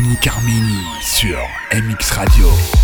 Véronique Armini sur MX Radio.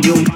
volume.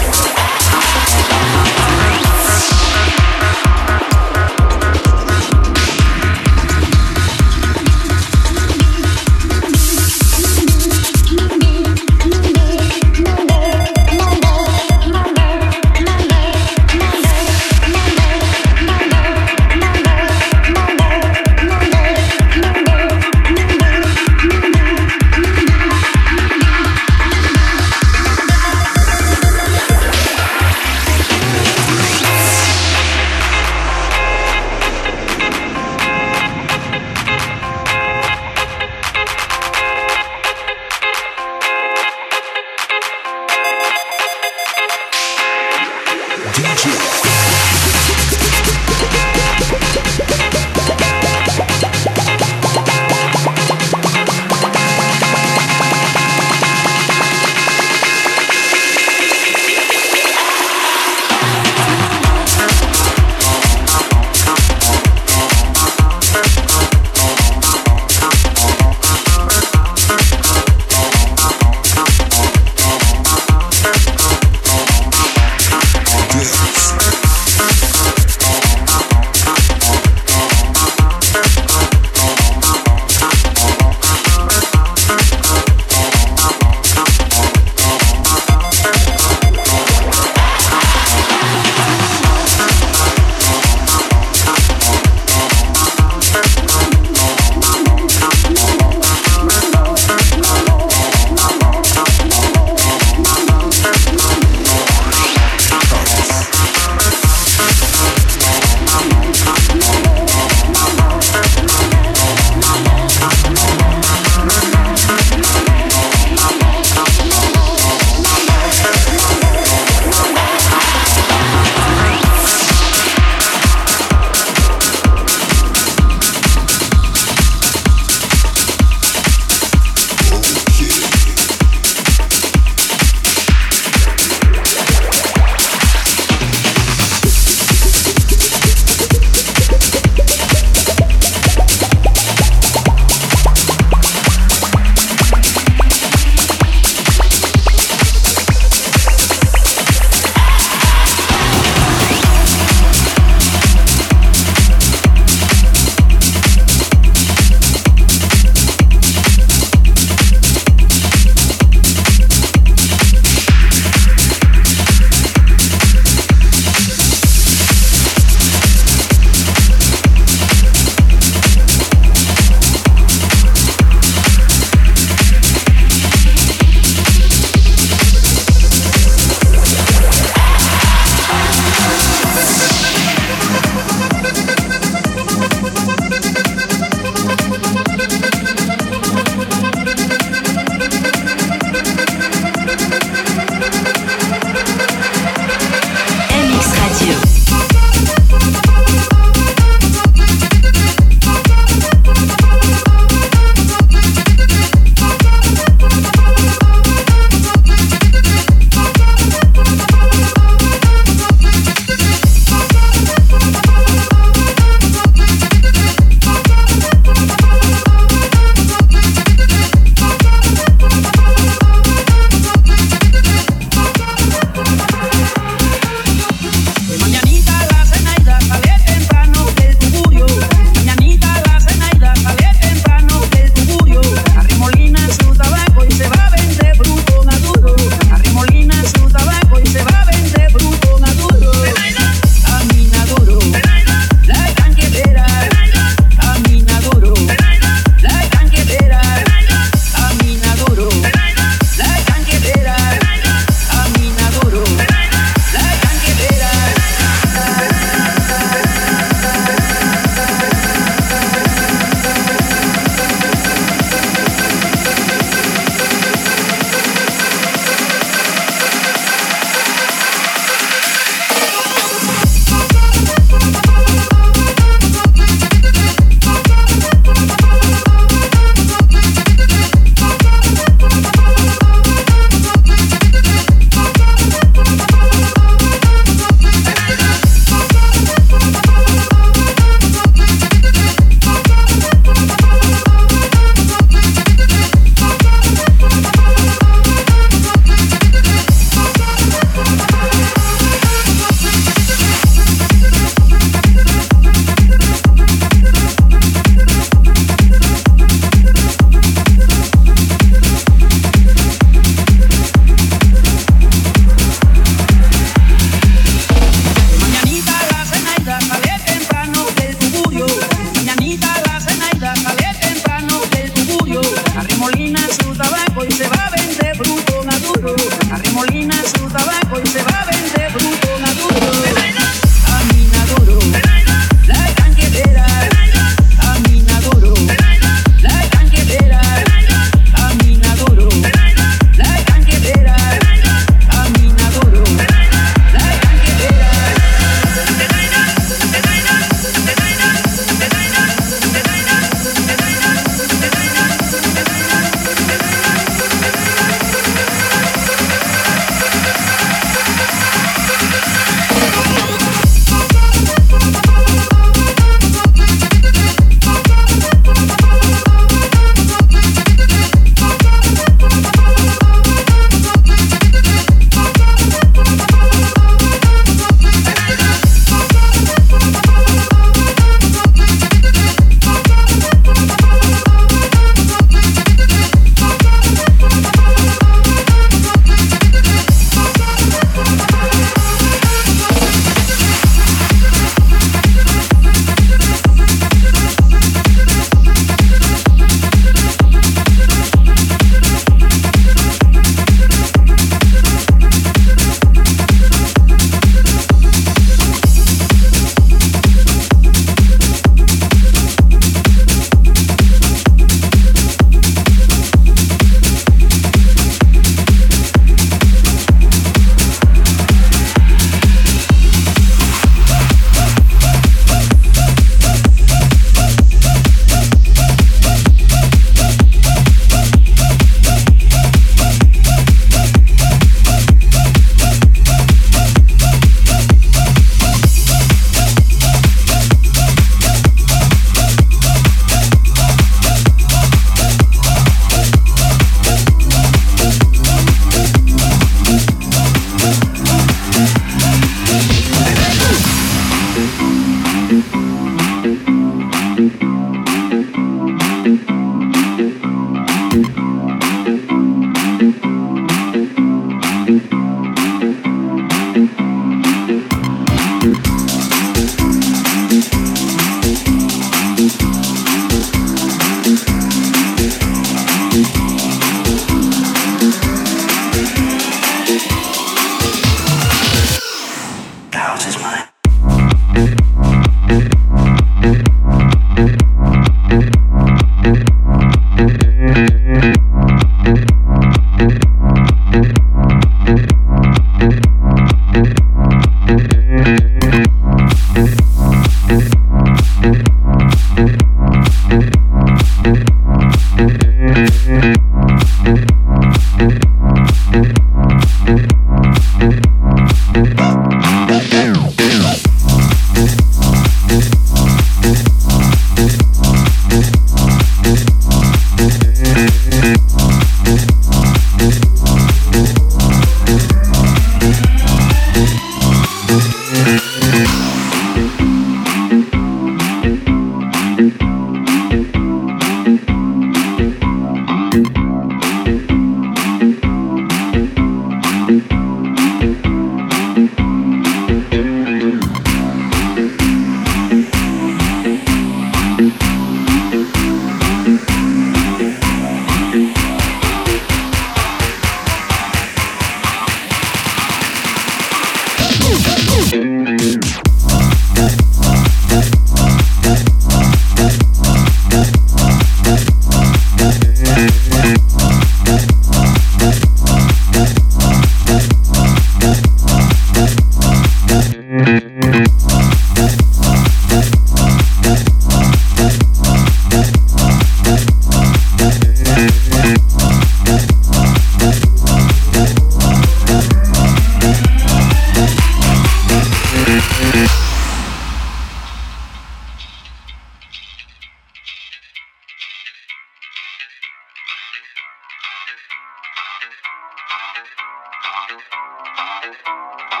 Bye.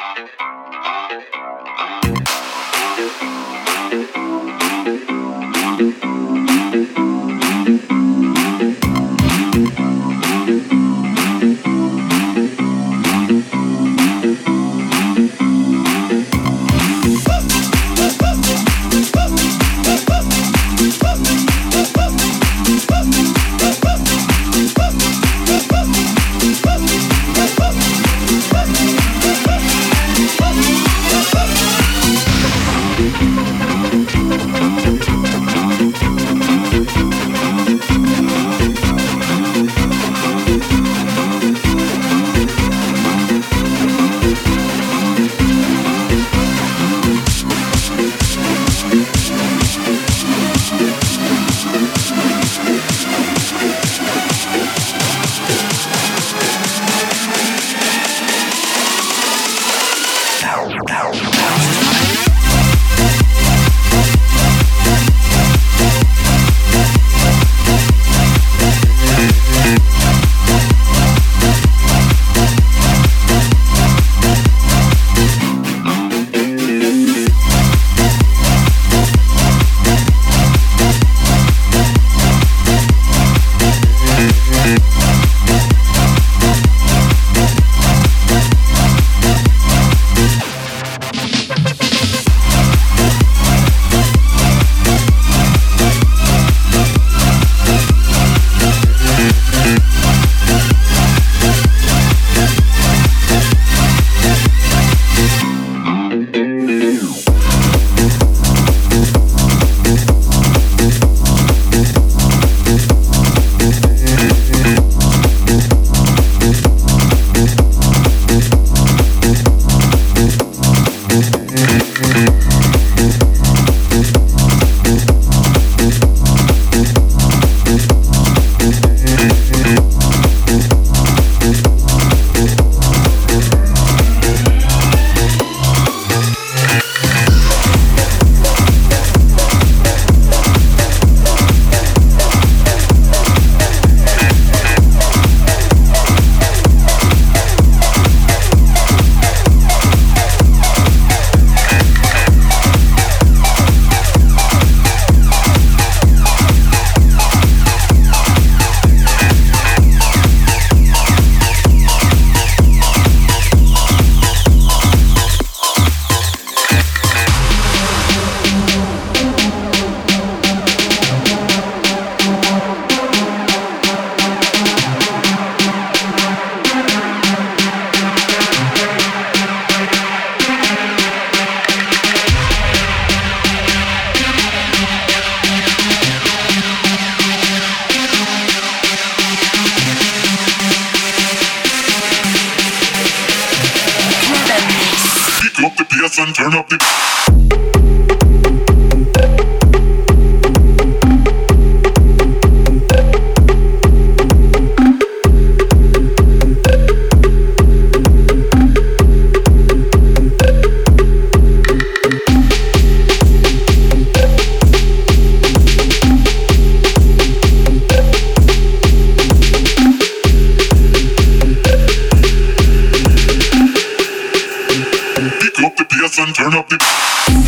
And turn up the.